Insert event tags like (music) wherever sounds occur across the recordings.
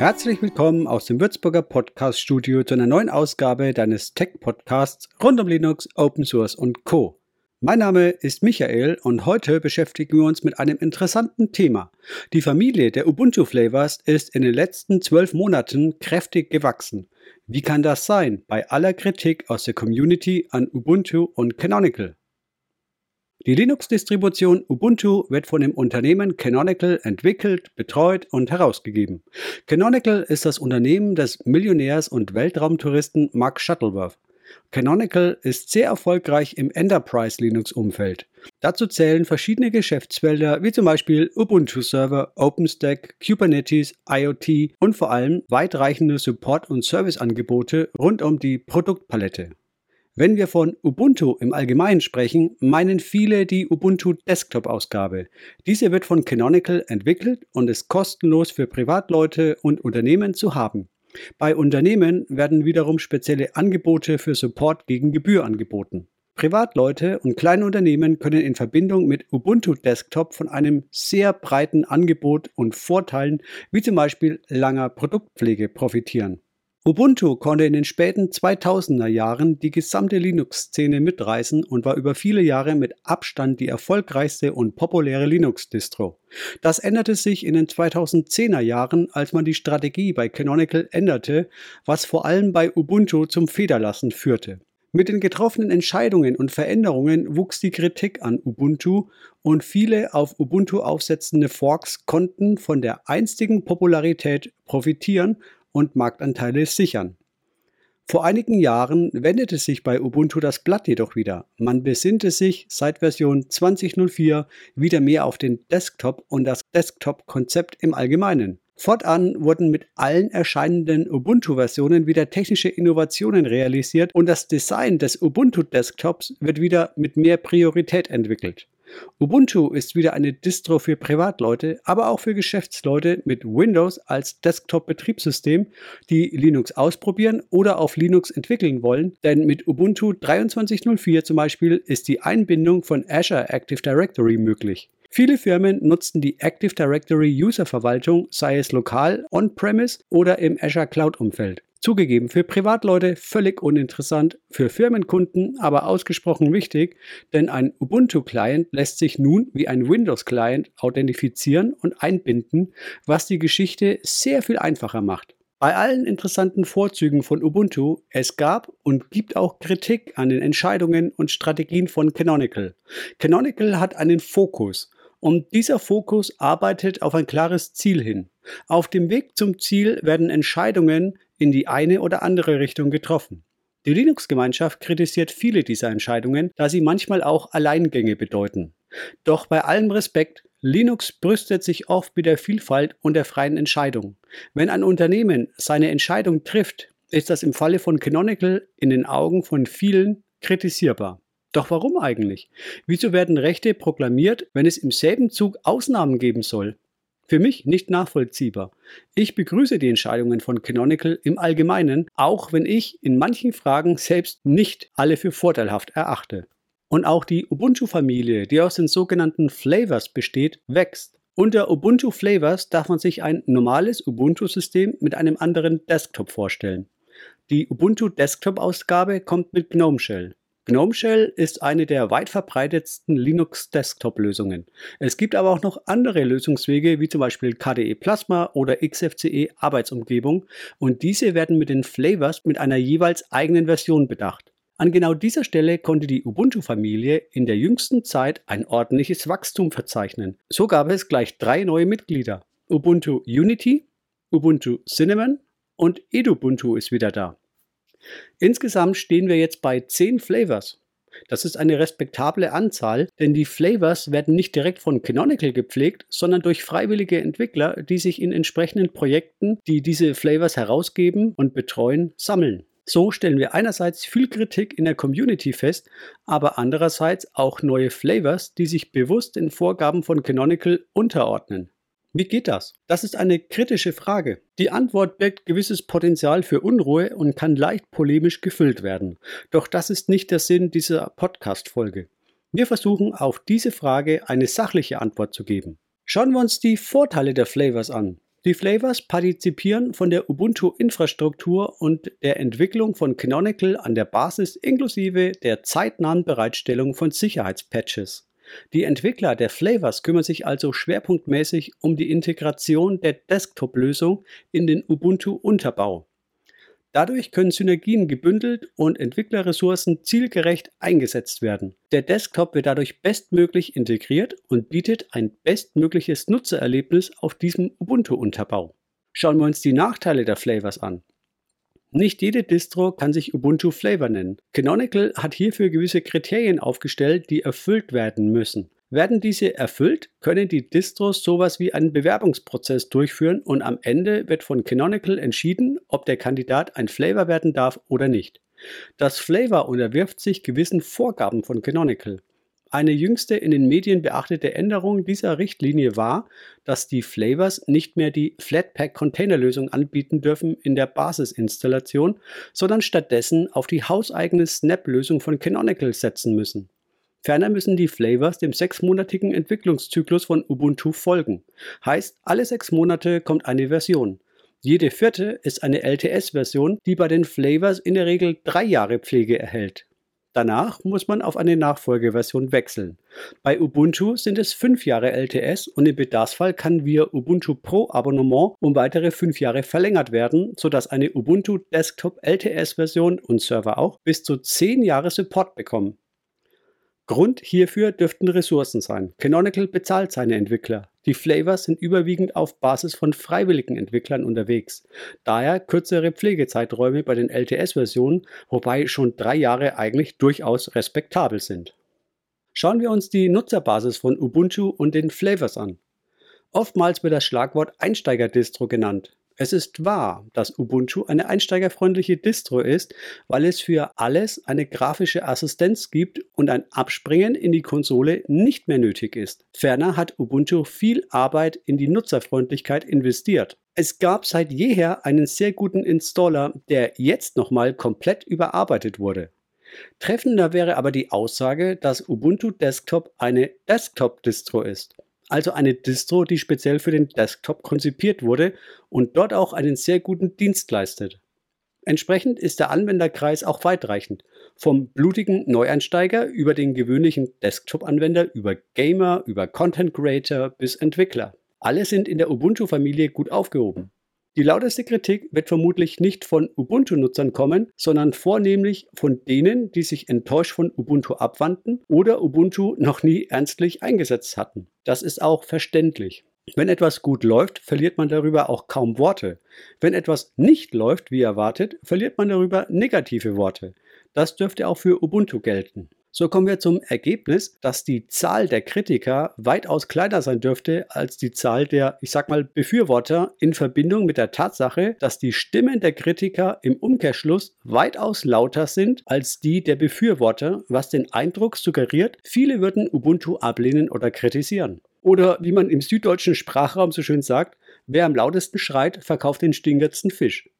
Herzlich willkommen aus dem Würzburger Podcast Studio zu einer neuen Ausgabe deines Tech Podcasts rund um Linux, Open Source und Co. Mein Name ist Michael und heute beschäftigen wir uns mit einem interessanten Thema. Die Familie der Ubuntu Flavors ist in den letzten zwölf Monaten kräftig gewachsen. Wie kann das sein bei aller Kritik aus der Community an Ubuntu und Canonical? Die Linux-Distribution Ubuntu wird von dem Unternehmen Canonical entwickelt, betreut und herausgegeben. Canonical ist das Unternehmen des Millionärs und Weltraumtouristen Mark Shuttleworth. Canonical ist sehr erfolgreich im Enterprise-Linux-Umfeld. Dazu zählen verschiedene Geschäftsfelder wie zum Beispiel Ubuntu-Server, OpenStack, Kubernetes, IoT und vor allem weitreichende Support- und Serviceangebote rund um die Produktpalette. Wenn wir von Ubuntu im Allgemeinen sprechen, meinen viele die Ubuntu Desktop-Ausgabe. Diese wird von Canonical entwickelt und ist kostenlos für Privatleute und Unternehmen zu haben. Bei Unternehmen werden wiederum spezielle Angebote für Support gegen Gebühr angeboten. Privatleute und kleine Unternehmen können in Verbindung mit Ubuntu Desktop von einem sehr breiten Angebot und Vorteilen wie zum Beispiel langer Produktpflege profitieren. Ubuntu konnte in den späten 2000er Jahren die gesamte Linux-Szene mitreißen und war über viele Jahre mit Abstand die erfolgreichste und populäre Linux-Distro. Das änderte sich in den 2010er Jahren, als man die Strategie bei Canonical änderte, was vor allem bei Ubuntu zum Federlassen führte. Mit den getroffenen Entscheidungen und Veränderungen wuchs die Kritik an Ubuntu und viele auf Ubuntu aufsetzende Forks konnten von der einstigen Popularität profitieren und Marktanteile sichern. Vor einigen Jahren wendete sich bei Ubuntu das Blatt jedoch wieder. Man besinnte sich seit Version 2004 wieder mehr auf den Desktop und das Desktop-Konzept im Allgemeinen. Fortan wurden mit allen erscheinenden Ubuntu-Versionen wieder technische Innovationen realisiert und das Design des Ubuntu-Desktops wird wieder mit mehr Priorität entwickelt. Ubuntu ist wieder eine Distro für Privatleute, aber auch für Geschäftsleute mit Windows als Desktop-Betriebssystem, die Linux ausprobieren oder auf Linux entwickeln wollen, denn mit Ubuntu 23.04 zum Beispiel ist die Einbindung von Azure Active Directory möglich. Viele Firmen nutzen die Active Directory User Verwaltung, sei es lokal, on-premise oder im Azure Cloud Umfeld. Zugegeben, für Privatleute völlig uninteressant, für Firmenkunden aber ausgesprochen wichtig, denn ein Ubuntu-Client lässt sich nun wie ein Windows-Client authentifizieren und einbinden, was die Geschichte sehr viel einfacher macht. Bei allen interessanten Vorzügen von Ubuntu, es gab und gibt auch Kritik an den Entscheidungen und Strategien von Canonical. Canonical hat einen Fokus und dieser Fokus arbeitet auf ein klares Ziel hin. Auf dem Weg zum Ziel werden Entscheidungen in die eine oder andere Richtung getroffen. Die Linux-Gemeinschaft kritisiert viele dieser Entscheidungen, da sie manchmal auch Alleingänge bedeuten. Doch bei allem Respekt, Linux brüstet sich oft mit der Vielfalt und der freien Entscheidung. Wenn ein Unternehmen seine Entscheidung trifft, ist das im Falle von Canonical in den Augen von vielen kritisierbar. Doch warum eigentlich? Wieso werden Rechte proklamiert, wenn es im selben Zug Ausnahmen geben soll? Für mich nicht nachvollziehbar. Ich begrüße die Entscheidungen von Canonical im Allgemeinen, auch wenn ich in manchen Fragen selbst nicht alle für vorteilhaft erachte. Und auch die Ubuntu-Familie, die aus den sogenannten Flavors besteht, wächst. Unter Ubuntu Flavors darf man sich ein normales Ubuntu-System mit einem anderen Desktop vorstellen. Die Ubuntu Desktop-Ausgabe kommt mit GNOME Shell. GNOME Shell ist eine der weit verbreitetsten Linux-Desktop-Lösungen. Es gibt aber auch noch andere Lösungswege, wie zum Beispiel KDE Plasma oder XFCE Arbeitsumgebung, und diese werden mit den Flavors mit einer jeweils eigenen Version bedacht. An genau dieser Stelle konnte die Ubuntu-Familie in der jüngsten Zeit ein ordentliches Wachstum verzeichnen. So gab es gleich drei neue Mitglieder. Ubuntu Unity, Ubuntu Cinnamon und Edubuntu ist wieder da. Insgesamt stehen wir jetzt bei 10 Flavors. Das ist eine respektable Anzahl, denn die Flavors werden nicht direkt von Canonical gepflegt, sondern durch freiwillige Entwickler, die sich in entsprechenden Projekten, die diese Flavors herausgeben und betreuen, sammeln. So stellen wir einerseits viel Kritik in der Community fest, aber andererseits auch neue Flavors, die sich bewusst den Vorgaben von Canonical unterordnen. Wie geht das? Das ist eine kritische Frage. Die Antwort birgt gewisses Potenzial für Unruhe und kann leicht polemisch gefüllt werden. Doch das ist nicht der Sinn dieser Podcast-Folge. Wir versuchen auf diese Frage eine sachliche Antwort zu geben. Schauen wir uns die Vorteile der Flavors an. Die Flavors partizipieren von der Ubuntu-Infrastruktur und der Entwicklung von Canonical an der Basis inklusive der zeitnahen Bereitstellung von Sicherheitspatches. Die Entwickler der Flavors kümmern sich also schwerpunktmäßig um die Integration der Desktop-Lösung in den Ubuntu-Unterbau. Dadurch können Synergien gebündelt und Entwicklerressourcen zielgerecht eingesetzt werden. Der Desktop wird dadurch bestmöglich integriert und bietet ein bestmögliches Nutzererlebnis auf diesem Ubuntu-Unterbau. Schauen wir uns die Nachteile der Flavors an. Nicht jede Distro kann sich Ubuntu Flavor nennen. Canonical hat hierfür gewisse Kriterien aufgestellt, die erfüllt werden müssen. Werden diese erfüllt, können die Distros sowas wie einen Bewerbungsprozess durchführen und am Ende wird von Canonical entschieden, ob der Kandidat ein Flavor werden darf oder nicht. Das Flavor unterwirft sich gewissen Vorgaben von Canonical. Eine jüngste in den Medien beachtete Änderung dieser Richtlinie war, dass die Flavors nicht mehr die Flatpak-Containerlösung anbieten dürfen in der Basisinstallation, sondern stattdessen auf die hauseigene Snap-Lösung von Canonical setzen müssen. Ferner müssen die Flavors dem sechsmonatigen Entwicklungszyklus von Ubuntu folgen. Heißt, alle sechs Monate kommt eine Version. Jede vierte ist eine LTS-Version, die bei den Flavors in der Regel drei Jahre Pflege erhält. Danach muss man auf eine Nachfolgeversion wechseln. Bei Ubuntu sind es 5 Jahre LTS und im Bedarfsfall kann via Ubuntu Pro Abonnement um weitere 5 Jahre verlängert werden, sodass eine Ubuntu Desktop LTS Version und Server auch bis zu 10 Jahre Support bekommen. Grund hierfür dürften Ressourcen sein. Canonical bezahlt seine Entwickler. Die Flavors sind überwiegend auf Basis von freiwilligen Entwicklern unterwegs. Daher kürzere Pflegezeiträume bei den LTS-Versionen, wobei schon drei Jahre eigentlich durchaus respektabel sind. Schauen wir uns die Nutzerbasis von Ubuntu und den Flavors an. Oftmals wird das Schlagwort Einsteiger-Distro genannt. Es ist wahr, dass Ubuntu eine einsteigerfreundliche Distro ist, weil es für alles eine grafische Assistenz gibt und ein Abspringen in die Konsole nicht mehr nötig ist. Ferner hat Ubuntu viel Arbeit in die Nutzerfreundlichkeit investiert. Es gab seit jeher einen sehr guten Installer, der jetzt nochmal komplett überarbeitet wurde. Treffender wäre aber die Aussage, dass Ubuntu Desktop eine Desktop-Distro ist also eine Distro, die speziell für den Desktop konzipiert wurde und dort auch einen sehr guten Dienst leistet. Entsprechend ist der Anwenderkreis auch weitreichend. Vom blutigen Neueinsteiger über den gewöhnlichen Desktop-Anwender, über Gamer, über Content Creator bis Entwickler. Alle sind in der Ubuntu-Familie gut aufgehoben. Die lauteste Kritik wird vermutlich nicht von Ubuntu-Nutzern kommen, sondern vornehmlich von denen, die sich enttäuscht von Ubuntu abwandten oder Ubuntu noch nie ernstlich eingesetzt hatten. Das ist auch verständlich. Wenn etwas gut läuft, verliert man darüber auch kaum Worte. Wenn etwas nicht läuft, wie erwartet, verliert man darüber negative Worte. Das dürfte auch für Ubuntu gelten. So kommen wir zum Ergebnis, dass die Zahl der Kritiker weitaus kleiner sein dürfte als die Zahl der, ich sag mal, Befürworter in Verbindung mit der Tatsache, dass die Stimmen der Kritiker im Umkehrschluss weitaus lauter sind als die der Befürworter, was den Eindruck suggeriert, viele würden Ubuntu ablehnen oder kritisieren. Oder wie man im süddeutschen Sprachraum so schön sagt, wer am lautesten schreit, verkauft den stingendsten Fisch.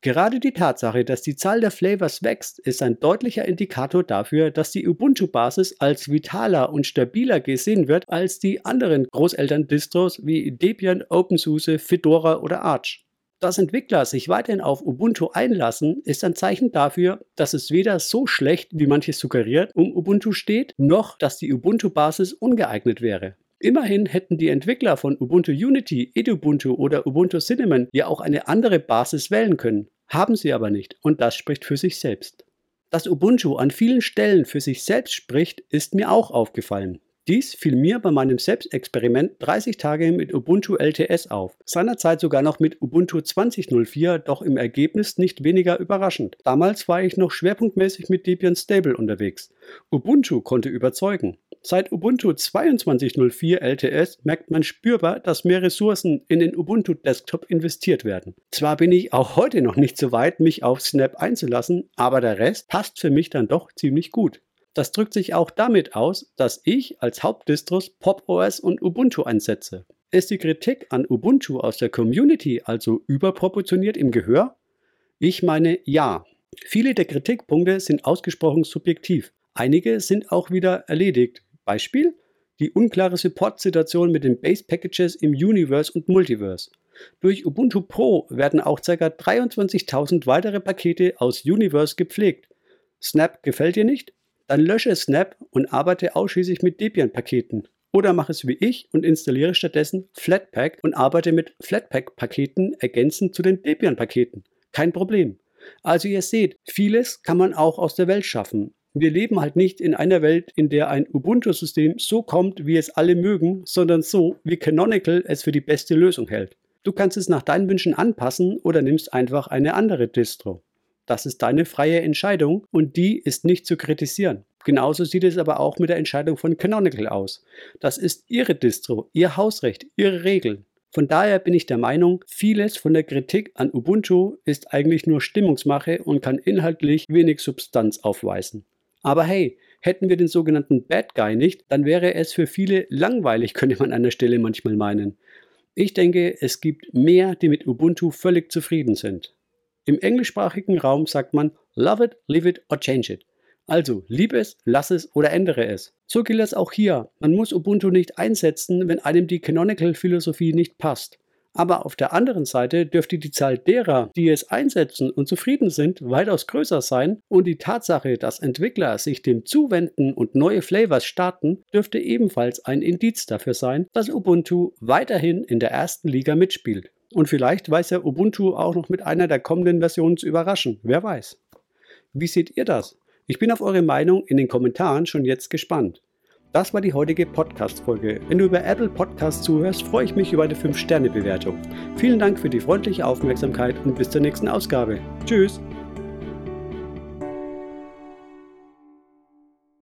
Gerade die Tatsache, dass die Zahl der Flavors wächst, ist ein deutlicher Indikator dafür, dass die Ubuntu-Basis als vitaler und stabiler gesehen wird als die anderen Großeltern-Distros wie Debian, OpenSUSE, Fedora oder Arch. Dass Entwickler sich weiterhin auf Ubuntu einlassen, ist ein Zeichen dafür, dass es weder so schlecht, wie manches suggeriert, um Ubuntu steht, noch dass die Ubuntu-Basis ungeeignet wäre. Immerhin hätten die Entwickler von Ubuntu Unity, Edubuntu oder Ubuntu Cinnamon ja auch eine andere Basis wählen können. Haben sie aber nicht und das spricht für sich selbst. Dass Ubuntu an vielen Stellen für sich selbst spricht, ist mir auch aufgefallen. Dies fiel mir bei meinem Selbstexperiment 30 Tage mit Ubuntu LTS auf, seinerzeit sogar noch mit Ubuntu 2004, doch im Ergebnis nicht weniger überraschend. Damals war ich noch schwerpunktmäßig mit Debian Stable unterwegs. Ubuntu konnte überzeugen. Seit Ubuntu 22.04 LTS merkt man spürbar, dass mehr Ressourcen in den Ubuntu Desktop investiert werden. Zwar bin ich auch heute noch nicht so weit, mich auf Snap einzulassen, aber der Rest passt für mich dann doch ziemlich gut. Das drückt sich auch damit aus, dass ich als Hauptdistros Pop OS und Ubuntu einsetze. Ist die Kritik an Ubuntu aus der Community also überproportioniert im Gehör? Ich meine ja. Viele der Kritikpunkte sind ausgesprochen subjektiv. Einige sind auch wieder erledigt, Beispiel die unklare Support-Situation mit den Base-Packages im Universe und Multiverse. Durch Ubuntu Pro werden auch ca. 23.000 weitere Pakete aus Universe gepflegt. Snap gefällt dir nicht? Dann lösche Snap und arbeite ausschließlich mit Debian-Paketen. Oder mach es wie ich und installiere stattdessen Flatpak und arbeite mit Flatpak-Paketen ergänzend zu den Debian-Paketen. Kein Problem. Also ihr seht, vieles kann man auch aus der Welt schaffen. Wir leben halt nicht in einer Welt, in der ein Ubuntu-System so kommt, wie es alle mögen, sondern so, wie Canonical es für die beste Lösung hält. Du kannst es nach deinen Wünschen anpassen oder nimmst einfach eine andere Distro. Das ist deine freie Entscheidung und die ist nicht zu kritisieren. Genauso sieht es aber auch mit der Entscheidung von Canonical aus. Das ist ihre Distro, ihr Hausrecht, ihre Regeln. Von daher bin ich der Meinung, vieles von der Kritik an Ubuntu ist eigentlich nur Stimmungsmache und kann inhaltlich wenig Substanz aufweisen. Aber hey, hätten wir den sogenannten Bad Guy nicht, dann wäre es für viele langweilig, (laughs) könnte man an der Stelle manchmal meinen. Ich denke, es gibt mehr, die mit Ubuntu völlig zufrieden sind. Im englischsprachigen Raum sagt man Love it, leave it or change it. Also, lieb es, lass es oder ändere es. So gilt es auch hier. Man muss Ubuntu nicht einsetzen, wenn einem die Canonical-Philosophie nicht passt. Aber auf der anderen Seite dürfte die Zahl derer, die es einsetzen und zufrieden sind, weitaus größer sein und die Tatsache, dass Entwickler sich dem zuwenden und neue Flavors starten, dürfte ebenfalls ein Indiz dafür sein, dass Ubuntu weiterhin in der ersten Liga mitspielt. Und vielleicht weiß ja Ubuntu auch noch mit einer der kommenden Versionen zu überraschen, wer weiß. Wie seht ihr das? Ich bin auf eure Meinung in den Kommentaren schon jetzt gespannt. Das war die heutige Podcast-Folge. Wenn du über Apple Podcasts zuhörst, freue ich mich über eine 5-Sterne-Bewertung. Vielen Dank für die freundliche Aufmerksamkeit und bis zur nächsten Ausgabe. Tschüss!